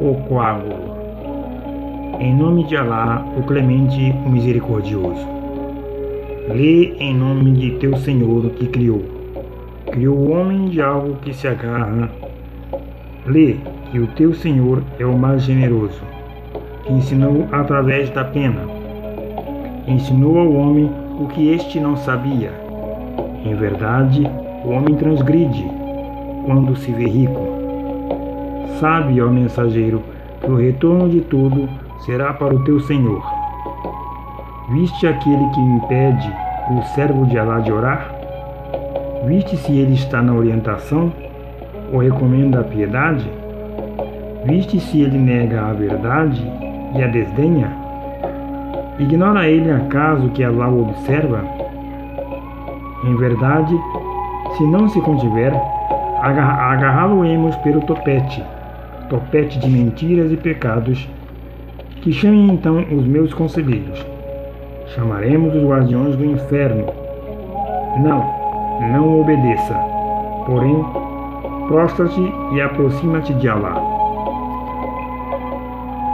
O coágulo. Em nome de Alá, o clemente, o misericordioso. Lê em nome de teu Senhor que criou. Criou o homem de algo que se agarra. Lê que o teu Senhor é o mais generoso, que ensinou através da pena. Ensinou ao homem o que este não sabia. Em verdade, o homem transgride quando se vê rico. Sabe, ó mensageiro, que o retorno de tudo será para o teu Senhor. Viste aquele que impede o servo de Alá de orar? Viste se ele está na orientação ou recomenda a piedade? Viste se ele nega a verdade e a desdenha? Ignora ele acaso que Alá o observa? Em verdade, se não se contiver, agarrá-lo-emos pelo topete topete de mentiras e pecados, que chamem então os meus conselheiros. Chamaremos os guardiões do inferno. Não, não obedeça. Porém, prostra-te e aproxima-te de Alá.